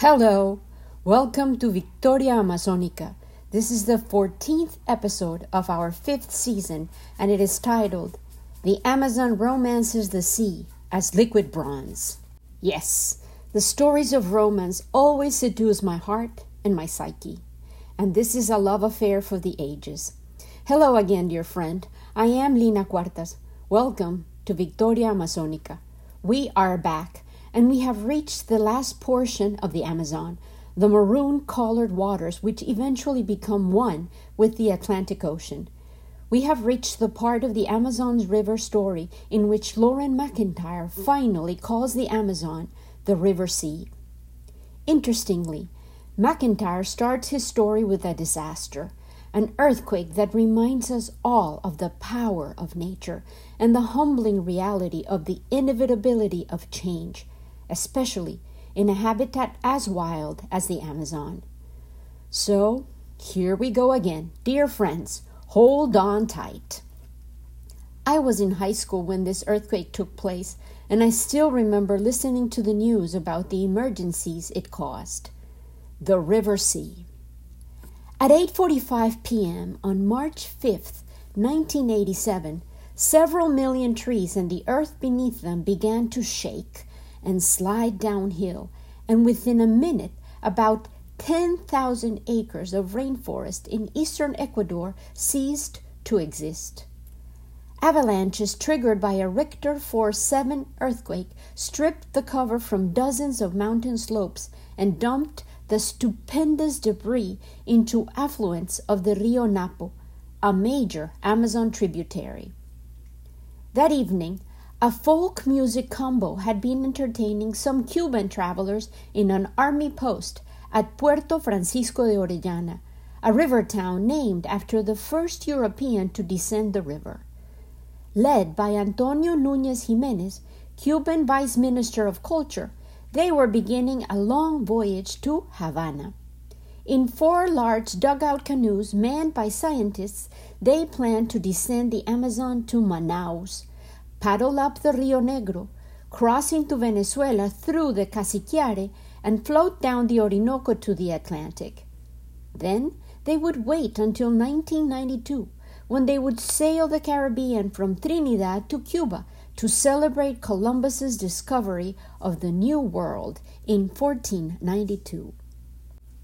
Hello, welcome to Victoria Amazonica. This is the 14th episode of our fifth season, and it is titled The Amazon Romances the Sea as Liquid Bronze. Yes, the stories of romance always seduce my heart and my psyche, and this is a love affair for the ages. Hello again, dear friend. I am Lina Cuartas. Welcome to Victoria Amazonica. We are back and we have reached the last portion of the Amazon, the maroon colored waters which eventually become one with the Atlantic Ocean. We have reached the part of the Amazon's river story in which Loren McIntyre finally calls the Amazon the River Sea. Interestingly, McIntyre starts his story with a disaster, an earthquake that reminds us all of the power of nature and the humbling reality of the inevitability of change especially in a habitat as wild as the Amazon. So, here we go again. Dear friends, hold on tight. I was in high school when this earthquake took place, and I still remember listening to the news about the emergencies it caused. The River Sea. At 8:45 p.m. on March 5th, 1987, several million trees and the earth beneath them began to shake and slide downhill, and within a minute, about 10,000 acres of rainforest in eastern Ecuador ceased to exist. Avalanches triggered by a Richter 4 7 earthquake stripped the cover from dozens of mountain slopes and dumped the stupendous debris into affluents of the Rio Napo, a major Amazon tributary. That evening, a folk music combo had been entertaining some Cuban travelers in an army post at Puerto Francisco de Orellana, a river town named after the first European to descend the river. Led by Antonio Nunez Jimenez, Cuban Vice Minister of Culture, they were beginning a long voyage to Havana. In four large dugout canoes manned by scientists, they planned to descend the Amazon to Manaus, paddle up the Rio Negro, cross into Venezuela through the Casiquiare, and float down the Orinoco to the Atlantic. Then they would wait until 1992, when they would sail the Caribbean from Trinidad to Cuba to celebrate Columbus's discovery of the New World in 1492.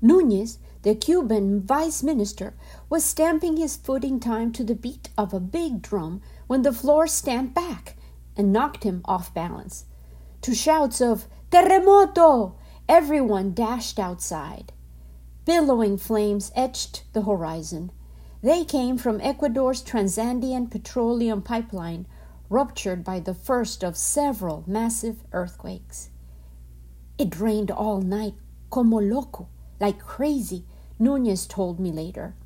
Nunez, the Cuban vice minister, was stamping his foot in time to the beat of a big drum when the floor stamped back and knocked him off balance. To shouts of Terremoto! Everyone dashed outside. Billowing flames etched the horizon. They came from Ecuador's Transandean petroleum pipeline, ruptured by the first of several massive earthquakes. It rained all night, como loco, like crazy, Nunez told me later.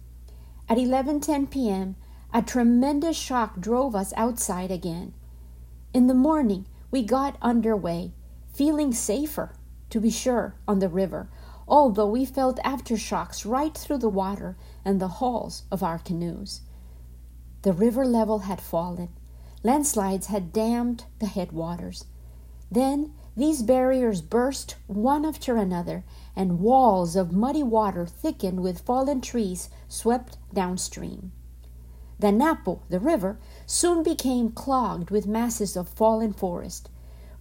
At 11:10 p.m., a tremendous shock drove us outside again. In the morning, we got under way, feeling safer, to be sure, on the river, although we felt aftershocks right through the water and the hulls of our canoes. The river level had fallen. Landslides had dammed the headwaters. Then these barriers burst one after another, and walls of muddy water thickened with fallen trees swept downstream. The Napo, the river, soon became clogged with masses of fallen forest.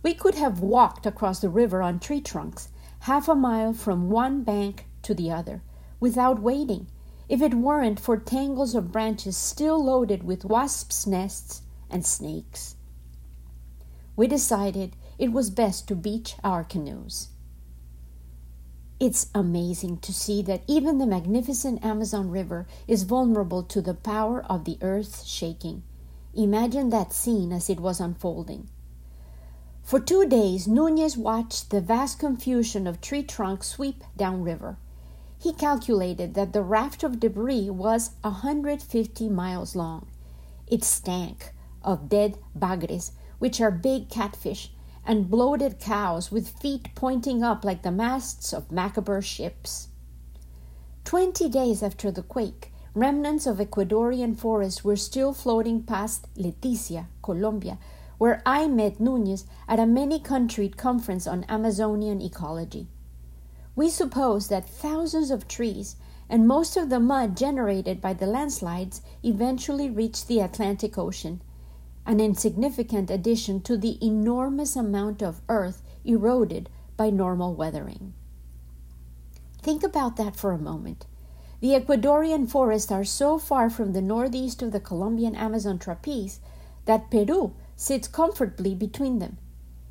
We could have walked across the river on tree trunks, half a mile from one bank to the other, without waiting, if it weren't for tangles of branches still loaded with wasps' nests and snakes. We decided it was best to beach our canoes. It's amazing to see that even the magnificent Amazon River is vulnerable to the power of the earth shaking. Imagine that scene as it was unfolding. For two days, Nunez watched the vast confusion of tree trunks sweep downriver. He calculated that the raft of debris was a 150 miles long. It stank of dead bagres, which are big catfish and bloated cows with feet pointing up like the masts of Macabre ships. Twenty days after the quake, remnants of Ecuadorian forests were still floating past Leticia, Colombia, where I met Nunez at a many country conference on Amazonian ecology. We suppose that thousands of trees and most of the mud generated by the landslides eventually reached the Atlantic Ocean, an insignificant addition to the enormous amount of earth eroded by normal weathering. Think about that for a moment. The Ecuadorian forests are so far from the northeast of the Colombian Amazon trapeze that Peru sits comfortably between them.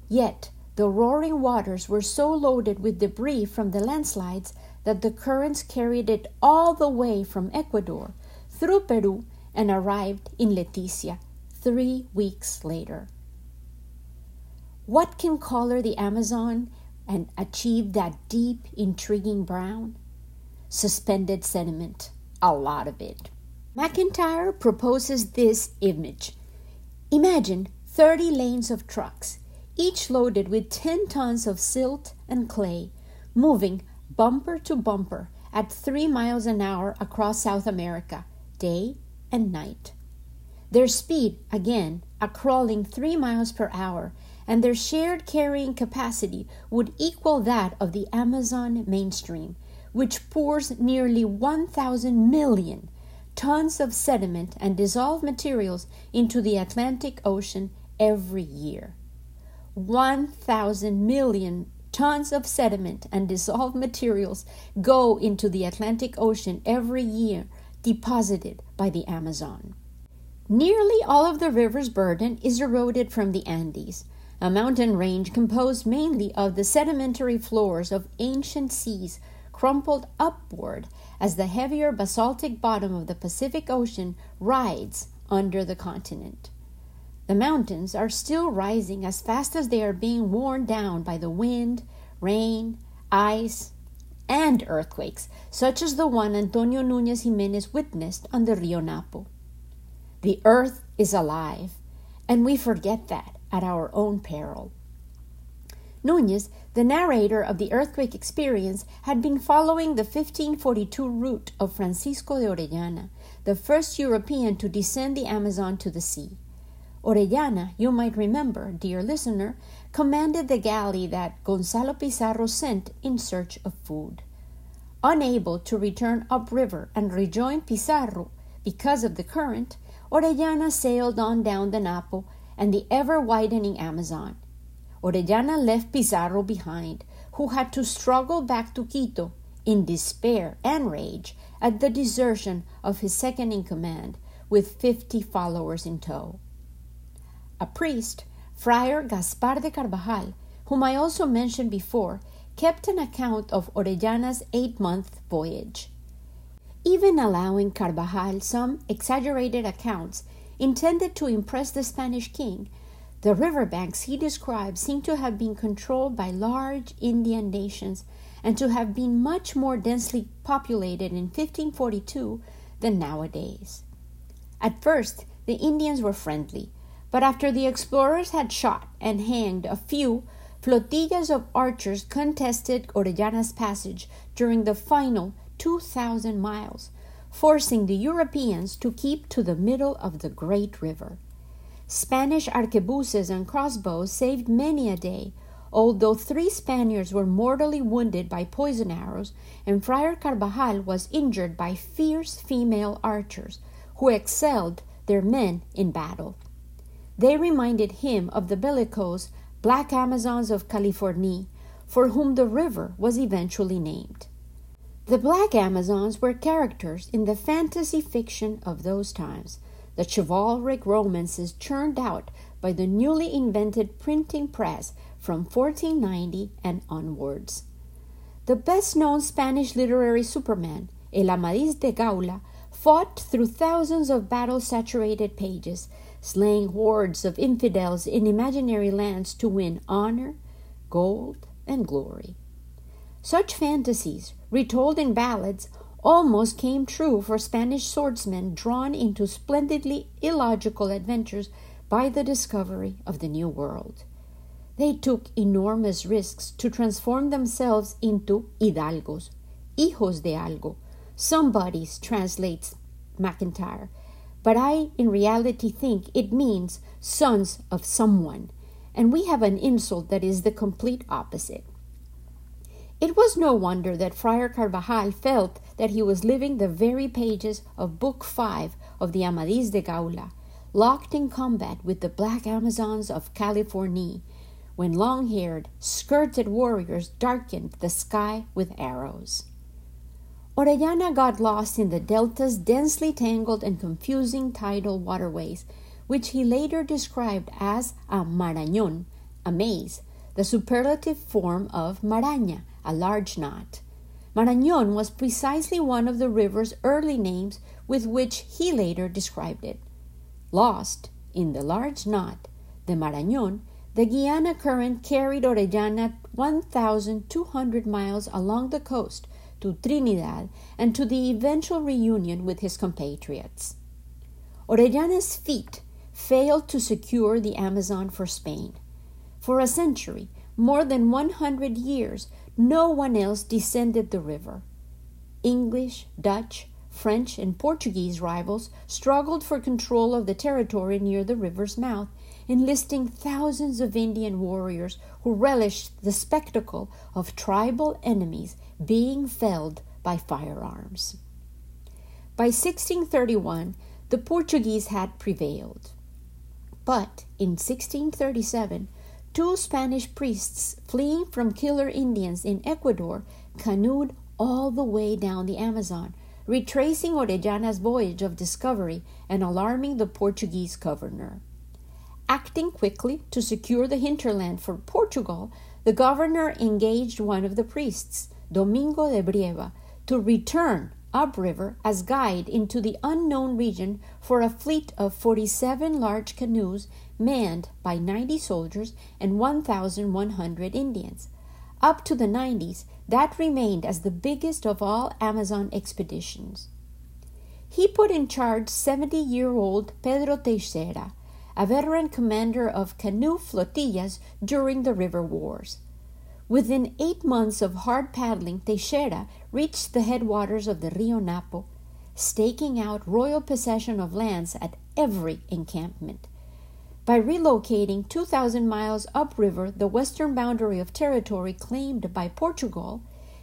Yet, the roaring waters were so loaded with debris from the landslides that the currents carried it all the way from Ecuador through Peru and arrived in Leticia three weeks later. What can color the Amazon and achieve that deep, intriguing brown? Suspended sediment, a lot of it. McIntyre proposes this image. Imagine 30 lanes of trucks, each loaded with 10 tons of silt and clay, moving bumper to bumper at 3 miles an hour across South America, day and night. Their speed, again, a crawling 3 miles per hour, and their shared carrying capacity would equal that of the Amazon mainstream, which pours nearly 1,000 million tons of sediment and dissolved materials into the Atlantic Ocean every year. 1,000 million tons of sediment and dissolved materials go into the Atlantic Ocean every year, deposited by the Amazon. Nearly all of the river's burden is eroded from the Andes, a mountain range composed mainly of the sedimentary floors of ancient seas crumpled upward as the heavier basaltic bottom of the Pacific Ocean rides under the continent. The mountains are still rising as fast as they are being worn down by the wind, rain, ice, and earthquakes, such as the one Antonio Nunez Jimenez witnessed on the Rio Napo. The earth is alive, and we forget that at our own peril. Nunez, the narrator of the earthquake experience, had been following the 1542 route of Francisco de Orellana, the first European to descend the Amazon to the sea. Orellana, you might remember, dear listener, commanded the galley that Gonzalo Pizarro sent in search of food. Unable to return upriver and rejoin Pizarro because of the current, Orellana sailed on down the Napo and the ever widening Amazon. Orellana left Pizarro behind, who had to struggle back to Quito in despair and rage at the desertion of his second in command, with fifty followers in tow. A priest, Friar Gaspar de Carvajal, whom I also mentioned before, kept an account of Orellana's eight month voyage. Even allowing Carvajal some exaggerated accounts intended to impress the Spanish king, the riverbanks he describes seem to have been controlled by large Indian nations and to have been much more densely populated in 1542 than nowadays. At first, the Indians were friendly, but after the explorers had shot and hanged a few, flotillas of archers contested Orellana's passage during the final 2,000 miles, forcing the Europeans to keep to the middle of the great river. Spanish arquebuses and crossbows saved many a day, although three Spaniards were mortally wounded by poison arrows, and Friar Carvajal was injured by fierce female archers who excelled their men in battle. They reminded him of the bellicose black Amazons of California, for whom the river was eventually named. The Black Amazons were characters in the fantasy fiction of those times, the chivalric romances churned out by the newly invented printing press from 1490 and onwards. The best known Spanish literary superman, El Amadís de Gaula, fought through thousands of battle saturated pages, slaying hordes of infidels in imaginary lands to win honor, gold, and glory. Such fantasies, retold in ballads, almost came true for Spanish swordsmen drawn into splendidly illogical adventures by the discovery of the New World. They took enormous risks to transform themselves into hidalgos, hijos de algo. Somebody's translates McIntyre, but I in reality think it means sons of someone, and we have an insult that is the complete opposite. It was no wonder that Friar Carvajal felt that he was living the very pages of Book Five of the Amadis de Gaula, locked in combat with the black Amazons of California, when long haired, skirted warriors darkened the sky with arrows. Orellana got lost in the delta's densely tangled and confusing tidal waterways, which he later described as a marañón, a maze, the superlative form of maraña, a large knot. Marañón was precisely one of the river's early names with which he later described it. Lost in the large knot, the Marañón, the Guiana current carried Orellana 1,200 miles along the coast to Trinidad and to the eventual reunion with his compatriots. Orellana's feat failed to secure the Amazon for Spain. For a century, more than 100 years, no one else descended the river. English, Dutch, French, and Portuguese rivals struggled for control of the territory near the river's mouth, enlisting thousands of Indian warriors who relished the spectacle of tribal enemies being felled by firearms. By 1631, the Portuguese had prevailed. But in 1637, two Spanish priests fleeing from killer Indians in Ecuador canoed all the way down the Amazon retracing Orellana's voyage of discovery and alarming the Portuguese governor. Acting quickly to secure the hinterland for Portugal, the governor engaged one of the priests, Domingo de Brieva, to return upriver as guide into the unknown region for a fleet of 47 large canoes manned by 90 soldiers and 1,100 Indians. Up to the 90s, that remained as the biggest of all Amazon expeditions. He put in charge 70 year old Pedro Teixeira, a veteran commander of canoe flotillas during the river wars. Within eight months of hard paddling, Teixeira reached the headwaters of the Rio Napo, staking out royal possession of lands at every encampment. By relocating 2,000 miles upriver the western boundary of territory claimed by Portugal,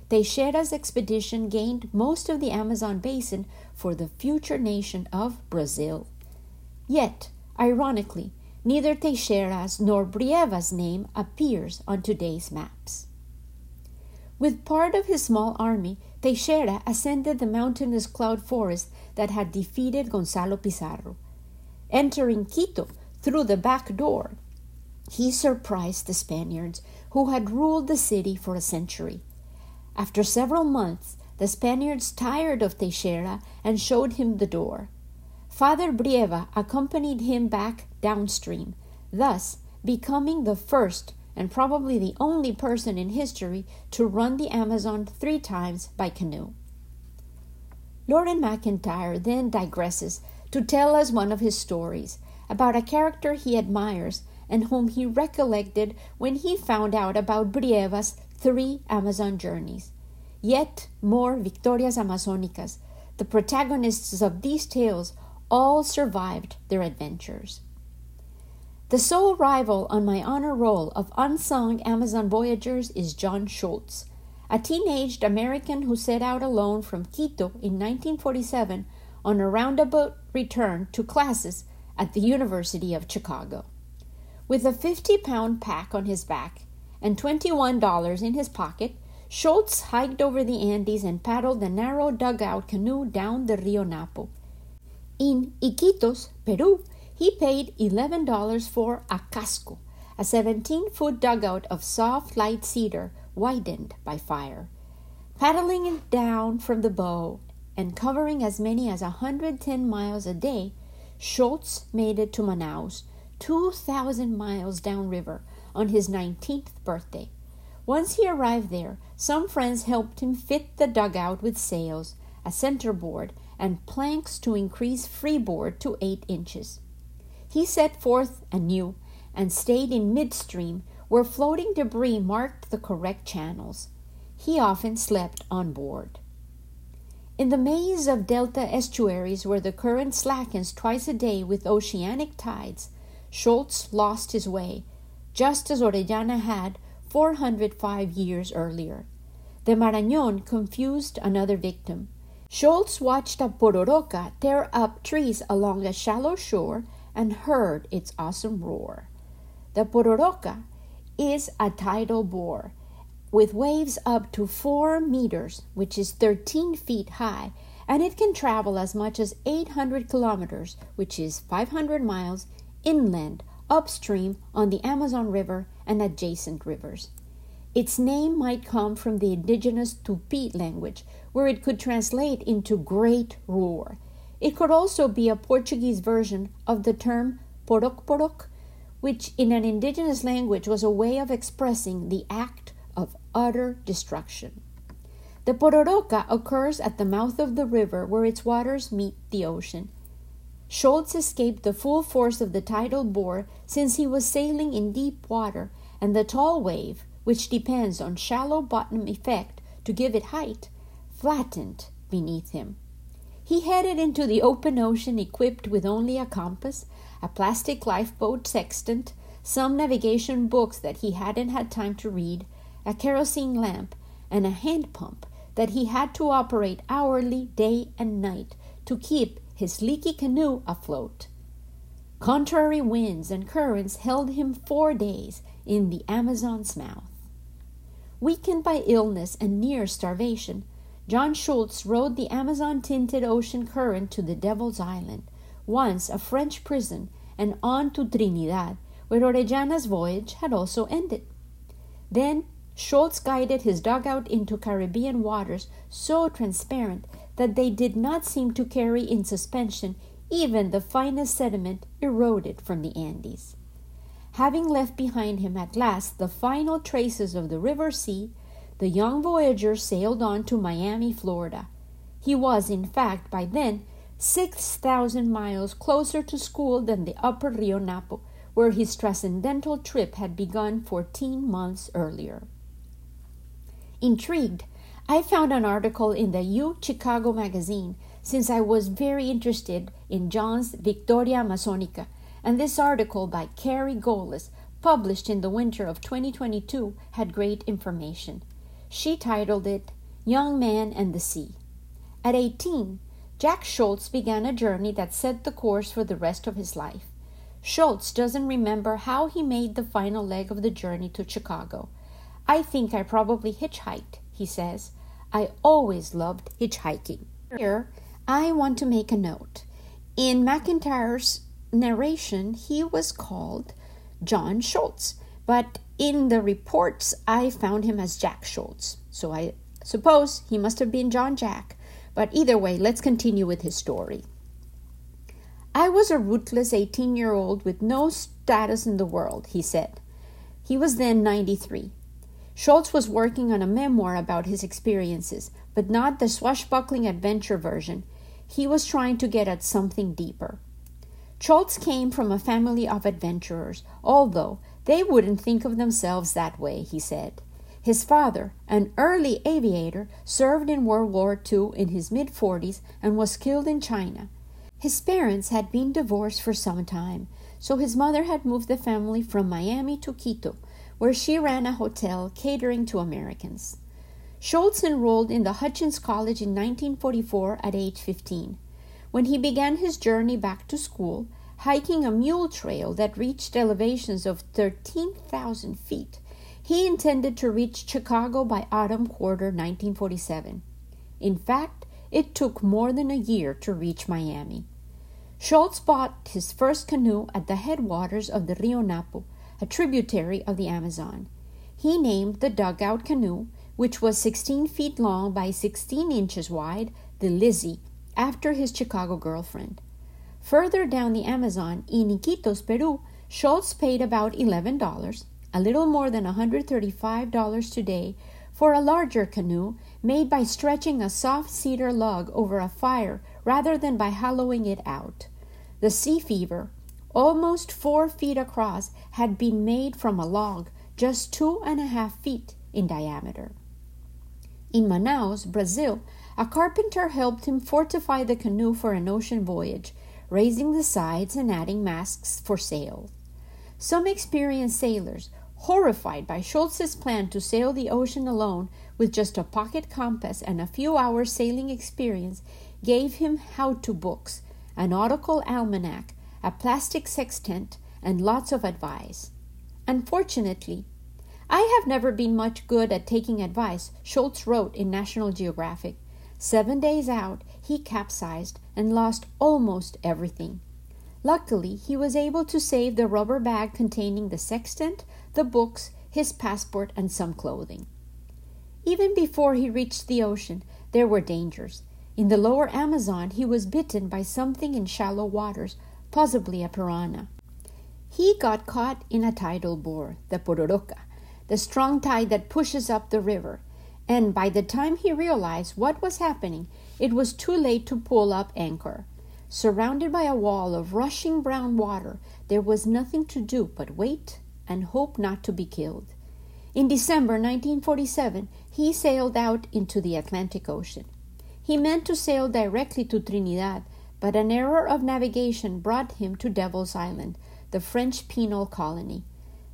Teixeira's expedition gained most of the Amazon basin for the future nation of Brazil. Yet, ironically, neither Teixeira's nor Brieva's name appears on today's maps. With part of his small army, Teixeira ascended the mountainous cloud forest that had defeated Gonzalo Pizarro. Entering Quito, through the back door, he surprised the Spaniards who had ruled the city for a century. After several months, the Spaniards tired of Teixeira and showed him the door. Father Brieva accompanied him back downstream, thus becoming the first and probably the only person in history to run the Amazon three times by canoe. Loren McIntyre then digresses to tell us one of his stories about a character he admires and whom he recollected when he found out about Brieva's three Amazon journeys. Yet more Victorias Amazonicas, the protagonists of these tales all survived their adventures. The sole rival on my honor roll of unsung Amazon voyagers is John Schultz, a teenaged American who set out alone from Quito in 1947 on a roundabout return to classes at the University of Chicago. With a 50 pound pack on his back and $21 in his pocket, Schultz hiked over the Andes and paddled the narrow dugout canoe down the Rio Napo. In Iquitos, Peru, he paid $11 for a casco, a 17 foot dugout of soft light cedar widened by fire. Paddling it down from the bow and covering as many as a 110 miles a day, Schultz made it to Manaus, 2,000 miles downriver, on his 19th birthday. Once he arrived there, some friends helped him fit the dugout with sails, a centerboard, and planks to increase freeboard to 8 inches. He set forth anew and stayed in midstream where floating debris marked the correct channels. He often slept on board. In the maze of delta estuaries where the current slackens twice a day with oceanic tides, Schultz lost his way, just as Orellana had 405 years earlier. the Marañón confused another victim. Schultz watched a pororoca tear up trees along a shallow shore and heard its awesome roar. The pororoca is a tidal bore with waves up to 4 meters, which is 13 feet high, and it can travel as much as 800 kilometers, which is 500 miles, inland, upstream on the Amazon River and adjacent rivers. Its name might come from the indigenous Tupi language, where it could translate into great roar. It could also be a Portuguese version of the term porok porok, which in an indigenous language was a way of expressing the act of utter destruction. The pororoca occurs at the mouth of the river where its waters meet the ocean. Schultz escaped the full force of the tidal bore since he was sailing in deep water, and the tall wave, which depends on shallow bottom effect to give it height, flattened beneath him. He headed into the open ocean equipped with only a compass, a plastic lifeboat sextant, some navigation books that he hadn't had time to read, a kerosene lamp, and a hand pump that he had to operate hourly, day and night, to keep his leaky canoe afloat. Contrary winds and currents held him four days in the Amazon's mouth. Weakened by illness and near starvation, John Schultz rode the Amazon tinted ocean current to the Devil's Island, once a French prison, and on to Trinidad, where Orellana's voyage had also ended. Then Schultz guided his dugout into Caribbean waters so transparent that they did not seem to carry in suspension even the finest sediment eroded from the Andes. Having left behind him at last the final traces of the river sea, the young voyager sailed on to Miami, Florida. He was, in fact, by then 6,000 miles closer to school than the upper Rio Napo, where his transcendental trip had begun 14 months earlier. Intrigued, I found an article in the U Chicago magazine since I was very interested in John's Victoria Amazonica, and this article by Carrie Golus, published in the winter of 2022, had great information. She titled it Young Man and the Sea. At 18, Jack Schultz began a journey that set the course for the rest of his life. Schultz doesn't remember how he made the final leg of the journey to Chicago. I think I probably hitchhiked, he says. I always loved hitchhiking. Here, I want to make a note. In McIntyre's narration, he was called John Schultz, but in the reports, I found him as Jack Schultz. So I suppose he must have been John Jack. But either way, let's continue with his story. I was a rootless 18 year old with no status in the world, he said. He was then 93. Schultz was working on a memoir about his experiences, but not the swashbuckling adventure version. He was trying to get at something deeper. Schultz came from a family of adventurers, although they wouldn't think of themselves that way, he said. His father, an early aviator, served in World War II in his mid 40s and was killed in China. His parents had been divorced for some time, so his mother had moved the family from Miami to Quito, where she ran a hotel catering to Americans. Schultz enrolled in the Hutchins College in 1944 at age 15. When he began his journey back to school, hiking a mule trail that reached elevations of 13,000 feet, he intended to reach Chicago by autumn quarter 1947. In fact, it took more than a year to reach Miami. Schultz bought his first canoe at the headwaters of the Rio Napo, a tributary of the Amazon. He named the dugout canoe, which was 16 feet long by 16 inches wide, the Lizzie, after his Chicago girlfriend. Further down the Amazon, in Iquitos, Peru, Schultz paid about $11, a little more than $135 today, for a larger canoe made by stretching a soft cedar log over a fire rather than by hollowing it out. The Sea Fever, almost four feet across, had been made from a log just two and a half feet in diameter. In Manaus, Brazil, a carpenter helped him fortify the canoe for an ocean voyage, raising the sides and adding masts for sails. Some experienced sailors, horrified by Schultz's plan to sail the ocean alone with just a pocket compass and a few hours sailing experience, gave him how to books, a nautical almanac, a plastic sextant, and lots of advice. Unfortunately, I have never been much good at taking advice, Schultz wrote in National Geographic. Seven days out, he capsized and lost almost everything. Luckily, he was able to save the rubber bag containing the sextant, the books, his passport, and some clothing. Even before he reached the ocean, there were dangers. In the lower Amazon, he was bitten by something in shallow waters, possibly a piranha. He got caught in a tidal bore, the pororoca, the strong tide that pushes up the river, and by the time he realized what was happening, it was too late to pull up anchor. Surrounded by a wall of rushing brown water, there was nothing to do but wait and hope not to be killed. In December 1947, he sailed out into the Atlantic Ocean. He meant to sail directly to Trinidad, but an error of navigation brought him to Devil's Island, the French penal colony.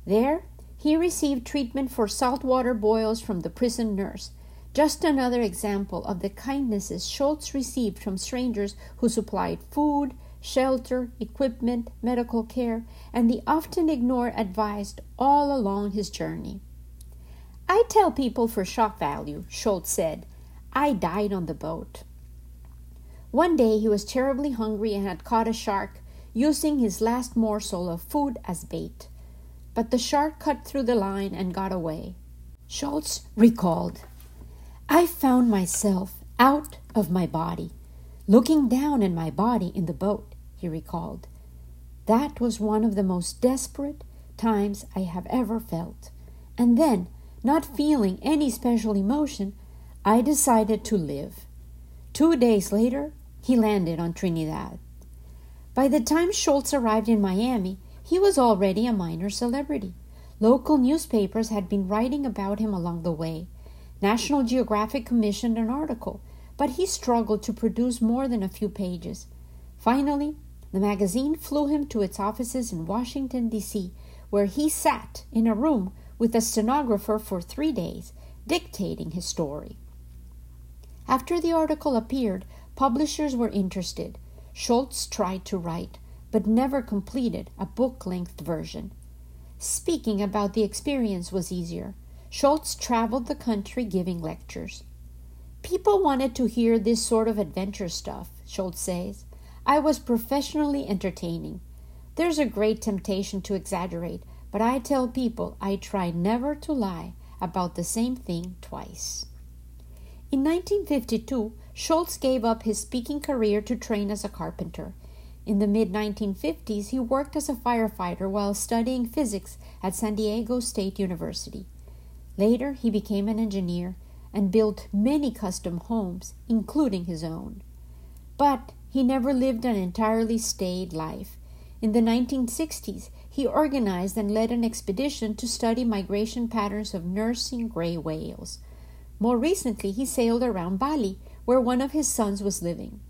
There, he received treatment for saltwater boils from the prison nurse, just another example of the kindnesses Schultz received from strangers who supplied food, shelter, equipment, medical care, and the often ignored advice all along his journey. I tell people for shock value, Schultz said, I died on the boat. One day he was terribly hungry and had caught a shark, using his last morsel of food as bait. But the shark cut through the line and got away. Schultz recalled I found myself out of my body, looking down at my body in the boat, he recalled. That was one of the most desperate times I have ever felt. And then, not feeling any special emotion, I decided to live. Two days later, he landed on Trinidad. By the time Schultz arrived in Miami, he was already a minor celebrity. Local newspapers had been writing about him along the way. National Geographic commissioned an article, but he struggled to produce more than a few pages. Finally, the magazine flew him to its offices in Washington, D.C., where he sat in a room with a stenographer for three days, dictating his story. After the article appeared, publishers were interested. Schultz tried to write, but never completed a book length version. Speaking about the experience was easier. Schultz traveled the country giving lectures. People wanted to hear this sort of adventure stuff, Schultz says. I was professionally entertaining. There's a great temptation to exaggerate, but I tell people I try never to lie about the same thing twice. In 1952, Schultz gave up his speaking career to train as a carpenter. In the mid 1950s, he worked as a firefighter while studying physics at San Diego State University. Later, he became an engineer and built many custom homes, including his own. But he never lived an entirely staid life. In the 1960s, he organized and led an expedition to study migration patterns of nursing gray whales. More recently, he sailed around Bali, where one of his sons was living.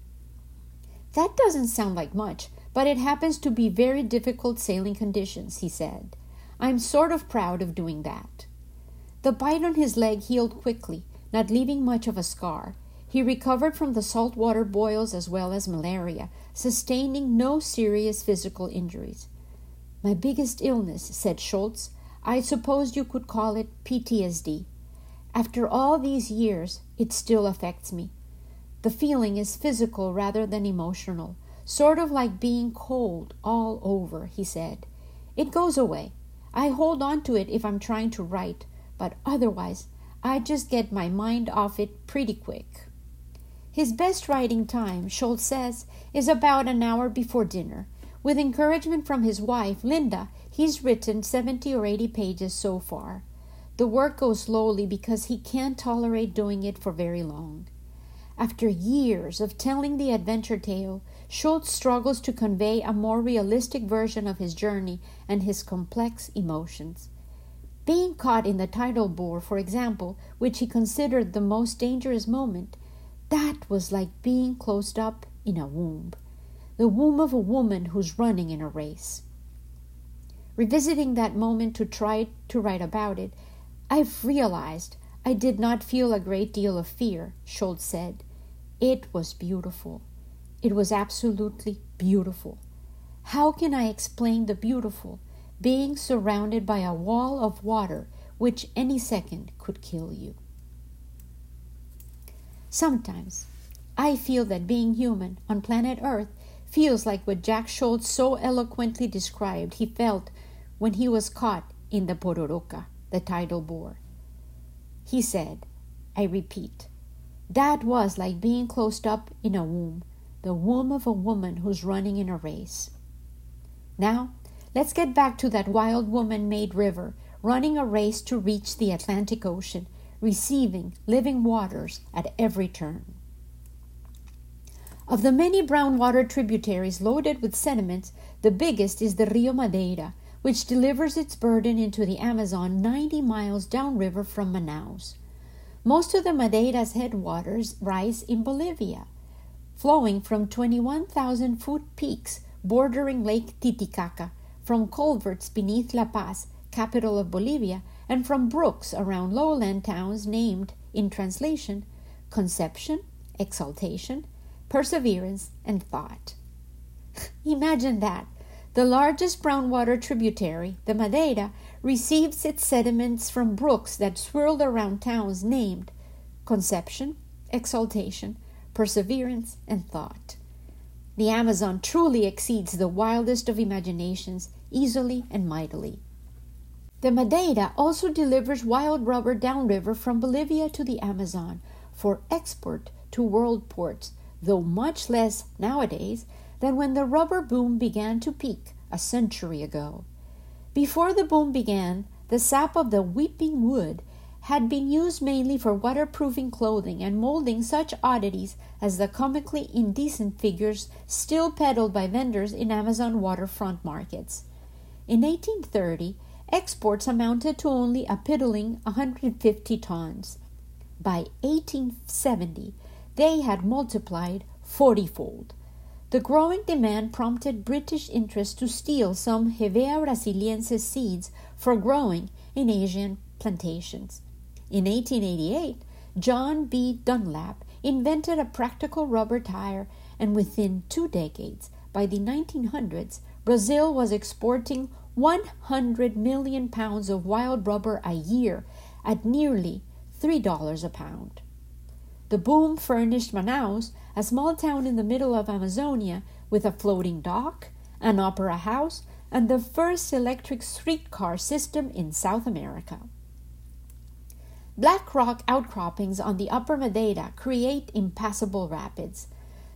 That doesn't sound like much, but it happens to be very difficult sailing conditions, he said. I'm sort of proud of doing that. The bite on his leg healed quickly, not leaving much of a scar. He recovered from the saltwater boils as well as malaria, sustaining no serious physical injuries. My biggest illness, said Schultz, I suppose you could call it PTSD. After all these years, it still affects me. The feeling is physical rather than emotional, sort of like being cold all over, he said. It goes away. I hold on to it if I'm trying to write, but otherwise, I just get my mind off it pretty quick. His best writing time, Schultz says, is about an hour before dinner. With encouragement from his wife, Linda, he's written 70 or 80 pages so far. The work goes slowly because he can't tolerate doing it for very long. After years of telling the adventure tale, Schultz struggles to convey a more realistic version of his journey and his complex emotions. Being caught in the tidal bore, for example, which he considered the most dangerous moment, that was like being closed up in a womb, the womb of a woman who's running in a race. Revisiting that moment to try to write about it, I've realized I did not feel a great deal of fear, Schultz said. It was beautiful. It was absolutely beautiful. How can I explain the beautiful, being surrounded by a wall of water which any second could kill you? Sometimes I feel that being human on planet Earth feels like what Jack Schultz so eloquently described he felt when he was caught in the Pororoca, the tidal bore. He said, I repeat, that was like being closed up in a womb, the womb of a woman who's running in a race. Now, let's get back to that wild woman made river, running a race to reach the Atlantic Ocean, receiving living waters at every turn. Of the many brown water tributaries loaded with sediments, the biggest is the Rio Madeira, which delivers its burden into the Amazon 90 miles downriver from Manaus. Most of the Madeira's headwaters rise in Bolivia, flowing from 21,000 foot peaks bordering Lake Titicaca, from culverts beneath La Paz, capital of Bolivia, and from brooks around lowland towns named, in translation, Conception, Exaltation, Perseverance, and Thought. Imagine that the largest brownwater tributary, the Madeira, receives its sediments from brooks that swirl around towns named Conception, Exaltation, Perseverance, and Thought. The Amazon truly exceeds the wildest of imaginations, easily and mightily. The Madeira also delivers wild rubber downriver from Bolivia to the Amazon for export to world ports, though much less nowadays than when the rubber boom began to peak a century ago. Before the boom began, the sap of the weeping wood had been used mainly for waterproofing clothing and molding such oddities as the comically indecent figures still peddled by vendors in Amazon waterfront markets. In 1830, exports amounted to only a piddling 150 tons. By 1870, they had multiplied fortyfold. The growing demand prompted British interest to steal some Hevea brasiliensis seeds for growing in Asian plantations. In 1888, John B. Dunlop invented a practical rubber tire, and within two decades, by the 1900s, Brazil was exporting 100 million pounds of wild rubber a year at nearly $3 a pound. The boom furnished Manaus, a small town in the middle of Amazonia, with a floating dock, an opera house, and the first electric streetcar system in South America. Black rock outcroppings on the upper Madeira create impassable rapids.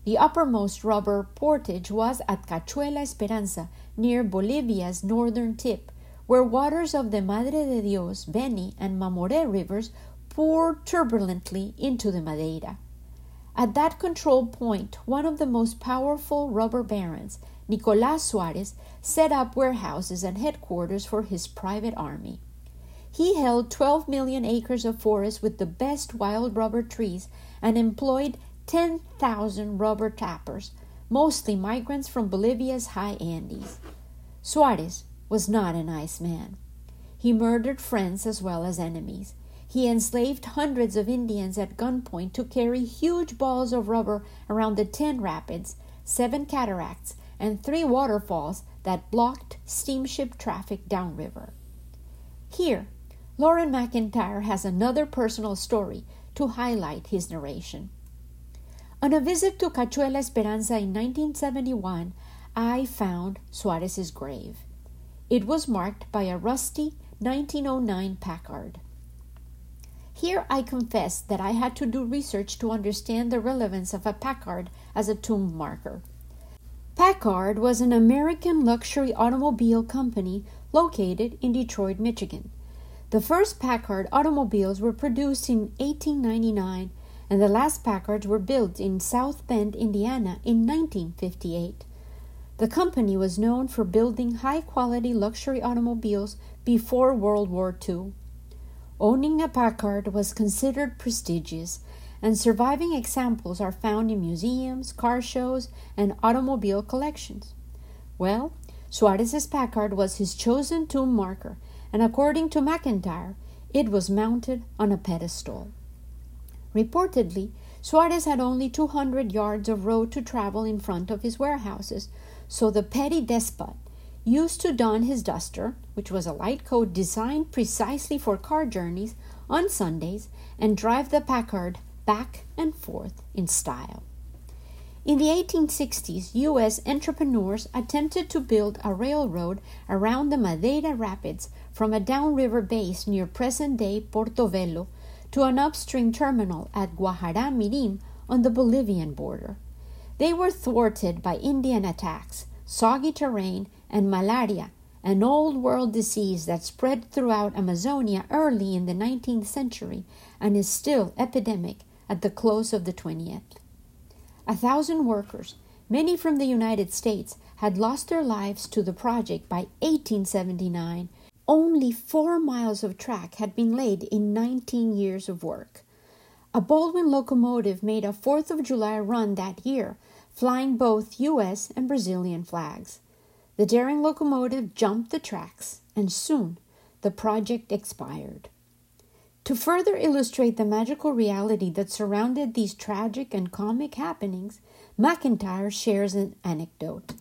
The uppermost rubber portage was at Cachuela Esperanza, near Bolivia's northern tip, where waters of the Madre de Dios, Beni, and Mamoré rivers poured turbulently into the Madeira. At that control point, one of the most powerful rubber barons, Nicolas Suarez, set up warehouses and headquarters for his private army. He held 12 million acres of forest with the best wild rubber trees and employed 10,000 rubber tappers, mostly migrants from Bolivia's high Andes. Suarez was not a nice man. He murdered friends as well as enemies. He enslaved hundreds of Indians at gunpoint to carry huge balls of rubber around the ten rapids, seven cataracts, and three waterfalls that blocked steamship traffic downriver. Here, Loren McIntyre has another personal story to highlight his narration. On a visit to Cachuela Esperanza in 1971, I found Suarez's grave. It was marked by a rusty 1909 Packard. Here I confess that I had to do research to understand the relevance of a Packard as a tomb marker. Packard was an American luxury automobile company located in Detroit, Michigan. The first Packard automobiles were produced in 1899, and the last Packards were built in South Bend, Indiana in 1958. The company was known for building high quality luxury automobiles before World War II. Owning a Packard was considered prestigious, and surviving examples are found in museums, car shows, and automobile collections. Well, Suarez's Packard was his chosen tomb marker, and according to McIntyre, It was mounted on a pedestal. Reportedly, Suarez had only 200 yards of road to travel in front of his warehouses, so the petty despot used to don his duster, which was a light coat designed precisely for car journeys, on Sundays and drive the Packard back and forth in style. In the 1860s, U.S. entrepreneurs attempted to build a railroad around the Madeira Rapids from a downriver base near present day Porto Velho to an upstream terminal at Guajará Mirim on the Bolivian border. They were thwarted by Indian attacks, soggy terrain, and malaria, an old world disease that spread throughout Amazonia early in the 19th century and is still epidemic at the close of the 20th. A thousand workers, many from the United States, had lost their lives to the project by 1879. Only four miles of track had been laid in 19 years of work. A Baldwin locomotive made a 4th of July run that year, flying both U.S. and Brazilian flags. The daring locomotive jumped the tracks, and soon the project expired. To further illustrate the magical reality that surrounded these tragic and comic happenings, McIntyre shares an anecdote.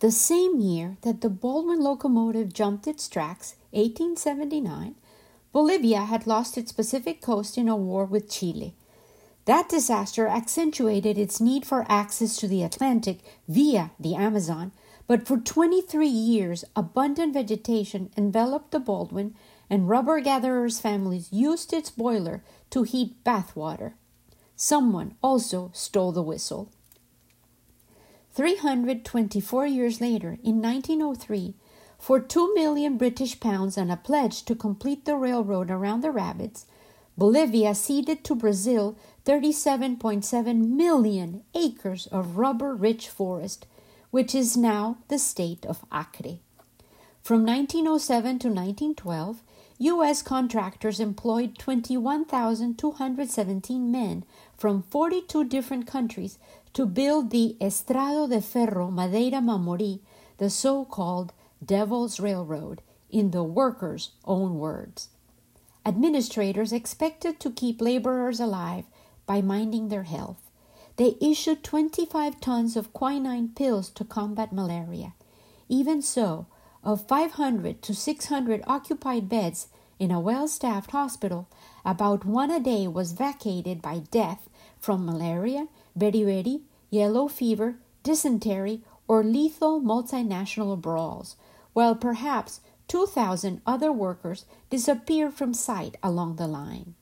The same year that the Baldwin locomotive jumped its tracks, 1879, Bolivia had lost its Pacific coast in a war with Chile. That disaster accentuated its need for access to the Atlantic via the Amazon, but for 23 years, abundant vegetation enveloped the Baldwin and rubber gatherers' families used its boiler to heat bath water. Someone also stole the whistle. 324 years later, in 1903, for 2 million British pounds and a pledge to complete the railroad around the rabbits, Bolivia ceded to Brazil 37.7 million acres of rubber rich forest, which is now the state of Acre. From 1907 to 1912, U.S. contractors employed 21,217 men from 42 different countries to build the Estrada de Ferro Madeira Mamoré, the so called Devil's Railroad, in the workers' own words. Administrators expected to keep laborers alive by minding their health. They issued 25 tons of quinine pills to combat malaria. Even so, of 500 to 600 occupied beds in a well staffed hospital, about one a day was vacated by death from malaria, beriberi, yellow fever, dysentery, or lethal multinational brawls, while perhaps 2,000 other workers disappeared from sight along the line.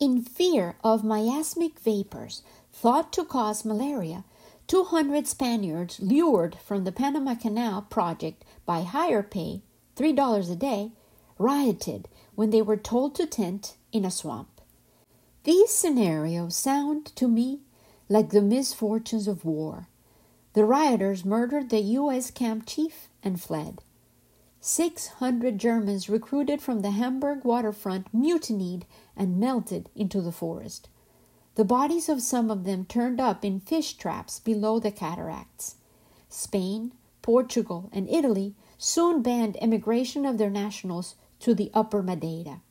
In fear of miasmic vapors thought to cause malaria, 200 Spaniards lured from the Panama Canal project by higher pay, $3 a day, rioted when they were told to tent in a swamp. These scenarios sound to me like the misfortunes of war. The rioters murdered the U.S. camp chief and fled. 600 Germans recruited from the Hamburg waterfront mutinied and melted into the forest. The bodies of some of them turned up in fish traps below the cataracts. Spain, Portugal, and Italy soon banned emigration of their nationals to the upper Madeira.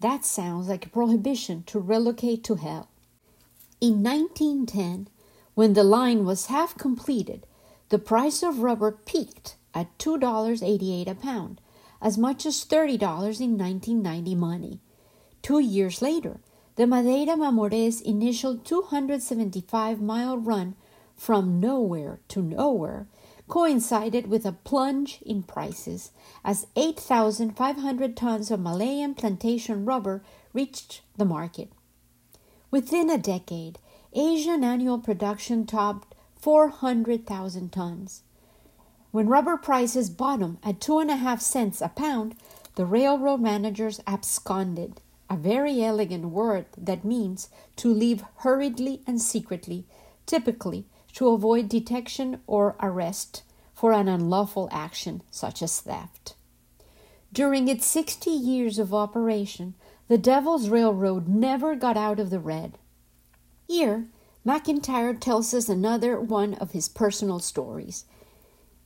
That sounds like a prohibition to relocate to hell. In 1910, when the line was half completed, the price of rubber peaked at $2.88 a pound, as much as $30 in 1990 money. Two years later, the Madeira Mamorés' initial 275 mile run from nowhere to nowhere coincided with a plunge in prices as 8,500 tons of Malayan plantation rubber reached the market. Within a decade, Asian annual production topped 400,000 tons. When rubber prices bottomed at two and a half cents a pound, the railroad managers absconded a very elegant word that means to leave hurriedly and secretly, typically to avoid detection or arrest for an unlawful action such as theft. During its 60 years of operation, the Devil's Railroad never got out of the red. Here, McIntyre tells us another one of his personal stories.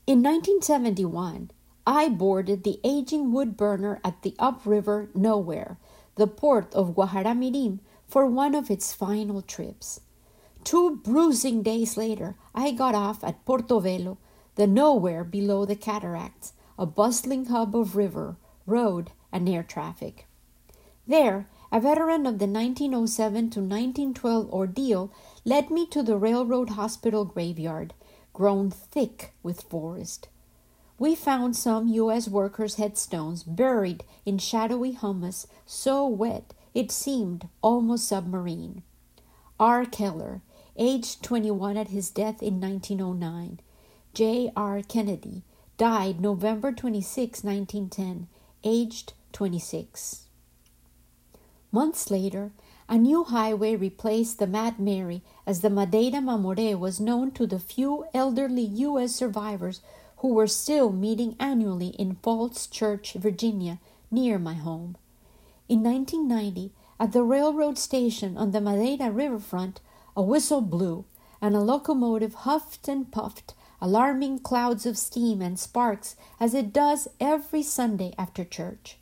In 1971, I boarded the aging wood burner at the upriver Nowhere, the port of Guajará Mirim, for one of its final trips. Two bruising days later, I got off at Porto Velho, the Nowhere below the cataracts, a bustling hub of river, road, and air traffic. There, a veteran of the 1907 to 1912 ordeal led me to the railroad hospital graveyard, grown thick with forest. We found some U.S. workers' headstones buried in shadowy humus so wet it seemed almost submarine. R. Keller, aged 21 at his death in 1909. J. R. Kennedy died November 26, 1910, aged 26. Months later, a new highway replaced the Mad Mary as the Madeira Mamoré was known to the few elderly U.S. survivors who were still meeting annually in Falls Church, Virginia, near my home. In 1990, at the railroad station on the Madeira riverfront, a whistle blew, and a locomotive huffed and puffed, alarming clouds of steam and sparks as it does every Sunday after church.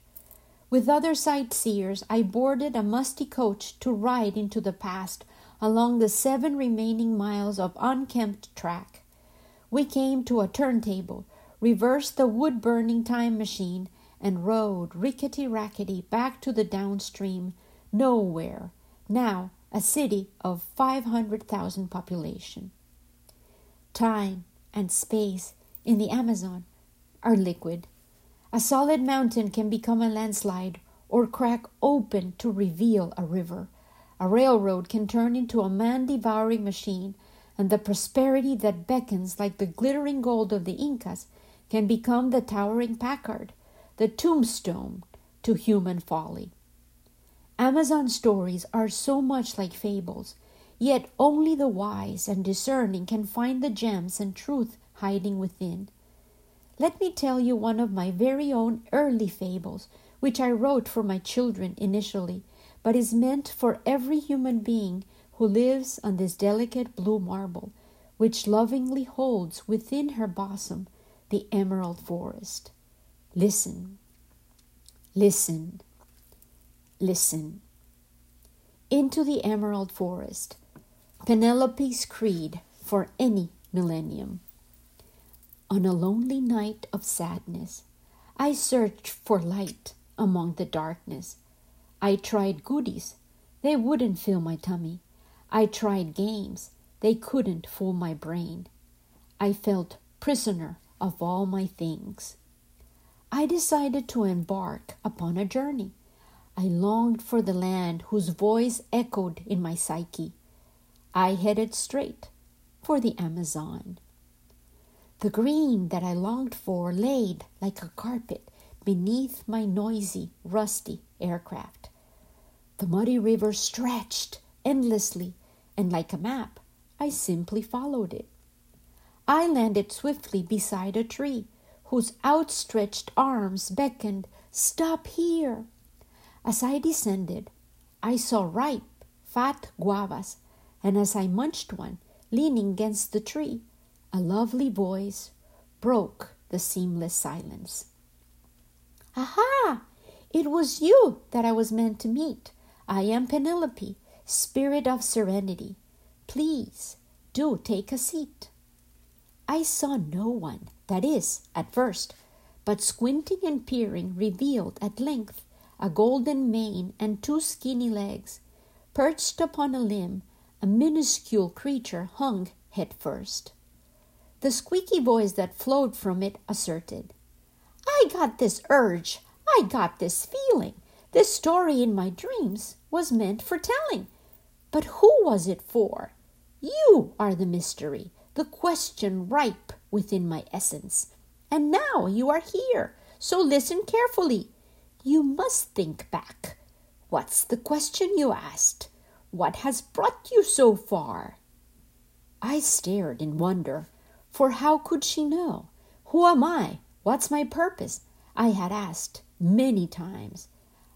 With other sightseers, I boarded a musty coach to ride into the past along the seven remaining miles of unkempt track. We came to a turntable, reversed the wood burning time machine, and rode rickety rackety back to the downstream nowhere, now a city of 500,000 population. Time and space in the Amazon are liquid. A solid mountain can become a landslide or crack open to reveal a river. A railroad can turn into a man devouring machine, and the prosperity that beckons like the glittering gold of the Incas can become the towering Packard, the tombstone to human folly. Amazon stories are so much like fables, yet only the wise and discerning can find the gems and truth hiding within. Let me tell you one of my very own early fables, which I wrote for my children initially, but is meant for every human being who lives on this delicate blue marble, which lovingly holds within her bosom the emerald forest. Listen, listen, listen. Into the emerald forest, Penelope's creed for any millennium. On a lonely night of sadness, I searched for light among the darkness. I tried goodies, they wouldn't fill my tummy. I tried games, they couldn't fool my brain. I felt prisoner of all my things. I decided to embark upon a journey. I longed for the land whose voice echoed in my psyche. I headed straight for the Amazon. The green that I longed for laid like a carpet beneath my noisy, rusty aircraft. The muddy river stretched endlessly, and like a map, I simply followed it. I landed swiftly beside a tree whose outstretched arms beckoned, Stop here! As I descended, I saw ripe, fat guavas, and as I munched one, leaning against the tree, a lovely voice broke the seamless silence. Aha! It was you that I was meant to meet. I am Penelope, spirit of serenity. Please do take a seat. I saw no one, that is, at first, but squinting and peering revealed at length a golden mane and two skinny legs. Perched upon a limb, a minuscule creature hung head first. The squeaky voice that flowed from it asserted, I got this urge, I got this feeling. This story in my dreams was meant for telling. But who was it for? You are the mystery, the question ripe within my essence. And now you are here, so listen carefully. You must think back. What's the question you asked? What has brought you so far? I stared in wonder. For how could she know? Who am I? What's my purpose? I had asked many times.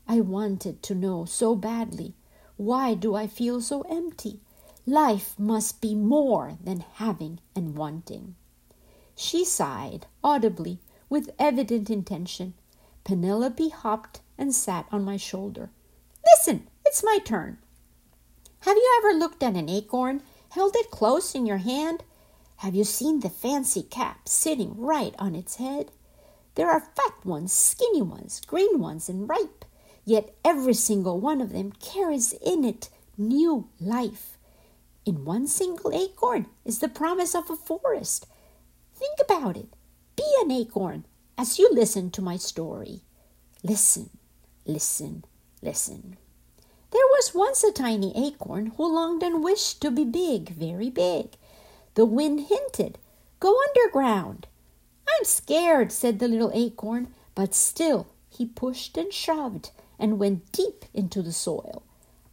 I wanted to know so badly. Why do I feel so empty? Life must be more than having and wanting. She sighed audibly with evident intention. Penelope hopped and sat on my shoulder. Listen, it's my turn. Have you ever looked at an acorn, held it close in your hand? Have you seen the fancy cap sitting right on its head? There are fat ones, skinny ones, green ones, and ripe, yet every single one of them carries in it new life. In one single acorn is the promise of a forest. Think about it. Be an acorn as you listen to my story. Listen, listen, listen. There was once a tiny acorn who longed and wished to be big, very big. The wind hinted, Go underground. I'm scared, said the little acorn, but still he pushed and shoved and went deep into the soil.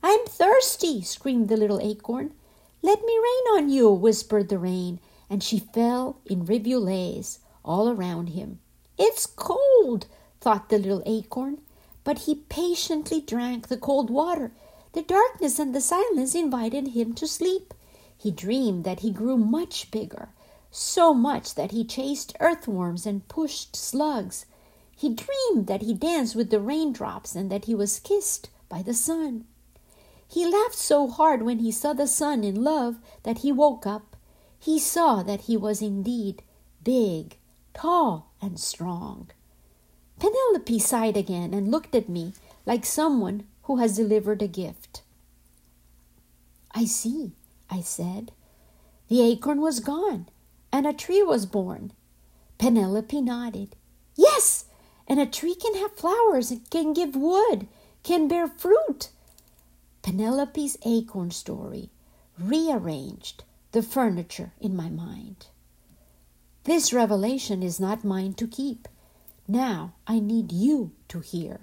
I'm thirsty, screamed the little acorn. Let me rain on you, whispered the rain, and she fell in rivulets all around him. It's cold, thought the little acorn, but he patiently drank the cold water. The darkness and the silence invited him to sleep. He dreamed that he grew much bigger, so much that he chased earthworms and pushed slugs. He dreamed that he danced with the raindrops and that he was kissed by the sun. He laughed so hard when he saw the sun in love that he woke up. He saw that he was indeed big, tall, and strong. Penelope sighed again and looked at me like someone who has delivered a gift. I see, I said. The acorn was gone, and a tree was born. Penelope nodded. Yes, and a tree can have flowers, can give wood, can bear fruit. Penelope's acorn story rearranged the furniture in my mind. This revelation is not mine to keep. Now I need you to hear.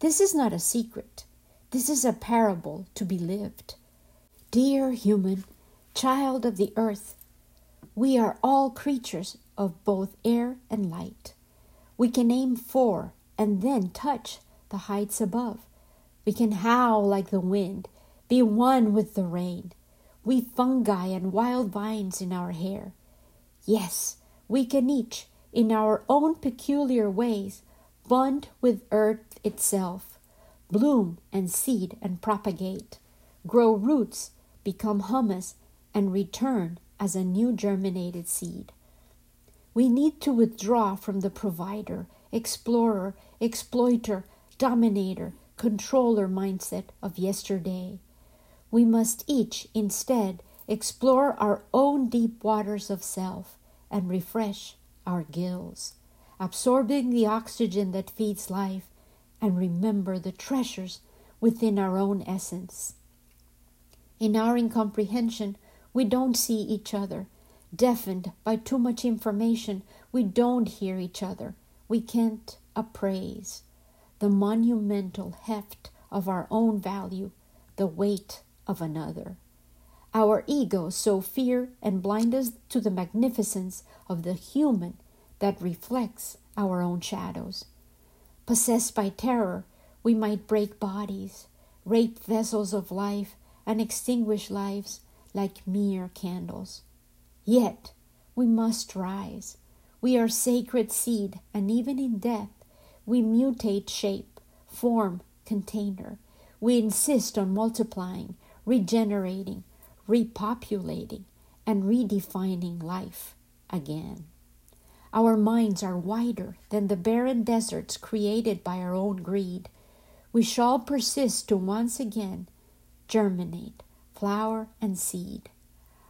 This is not a secret. This is a parable to be lived. Dear human, child of the earth, we are all creatures of both air and light. We can aim for and then touch the heights above. We can howl like the wind, be one with the rain. We fungi and wild vines in our hair. Yes, we can each in our own peculiar ways, bond with earth itself, bloom and seed and propagate, grow roots, become humus, and return as a new germinated seed. We need to withdraw from the provider, explorer, exploiter, dominator, controller mindset of yesterday. We must each instead explore our own deep waters of self and refresh our gills, absorbing the oxygen that feeds life, and remember the treasures within our own essence. In our incomprehension, we don't see each other. Deafened by too much information, we don't hear each other. We can't appraise the monumental heft of our own value, the weight of another. Our egos so fear and blind us to the magnificence of the human that reflects our own shadows. Possessed by terror, we might break bodies, rape vessels of life, and extinguish lives like mere candles. Yet we must rise. We are sacred seed, and even in death, we mutate shape, form, container. We insist on multiplying, regenerating, repopulating, and redefining life again. Our minds are wider than the barren deserts created by our own greed. We shall persist to once again germinate, flower, and seed.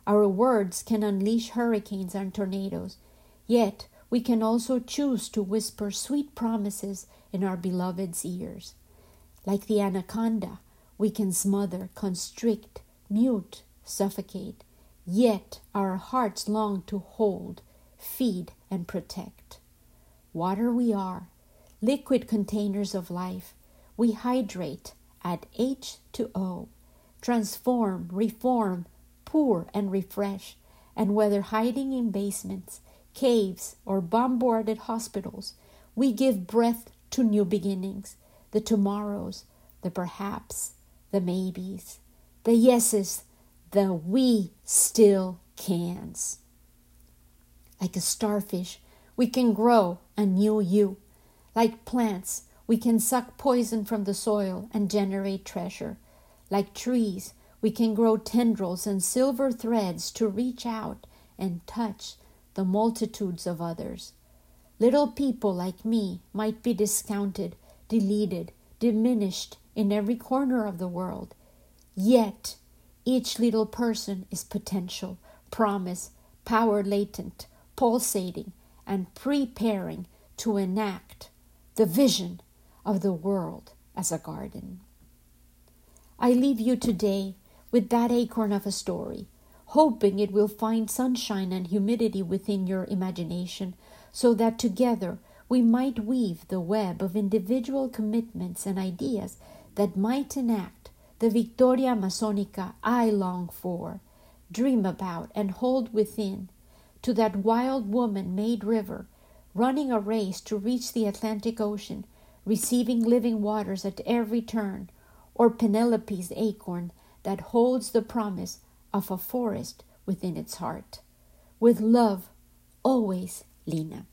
Our words can unleash hurricanes and tornadoes, yet we can also choose to whisper sweet promises in our beloved's ears. Like the anaconda, we can smother, constrict, mute, suffocate, yet our hearts long to hold, feed, and protect. Water we are, liquid containers of life. We hydrate, add H2O, transform, reform, pour, and refresh. And whether hiding in basements, caves, or bombarded hospitals, we give breath to new beginnings, the tomorrows, the perhaps, the maybes, the yeses, the we still cans. Like a starfish, we can grow a new you. Like plants, we can suck poison from the soil and generate treasure. Like trees, we can grow tendrils and silver threads to reach out and touch the multitudes of others. Little people like me might be discounted, deleted, diminished in every corner of the world. Yet, each little person is potential, promise, power latent, pulsating, and preparing to enact the vision of the world as a garden. I leave you today with that acorn of a story, hoping it will find sunshine and humidity within your imagination, so that together we might weave the web of individual commitments and ideas that might enact the Victoria Amazonica I long for, dream about, and hold within, to that wild woman made river, running a race to reach the Atlantic Ocean, receiving living waters at every turn, or Penelope's acorn that holds the promise of a forest within its heart. With love, always, Lena.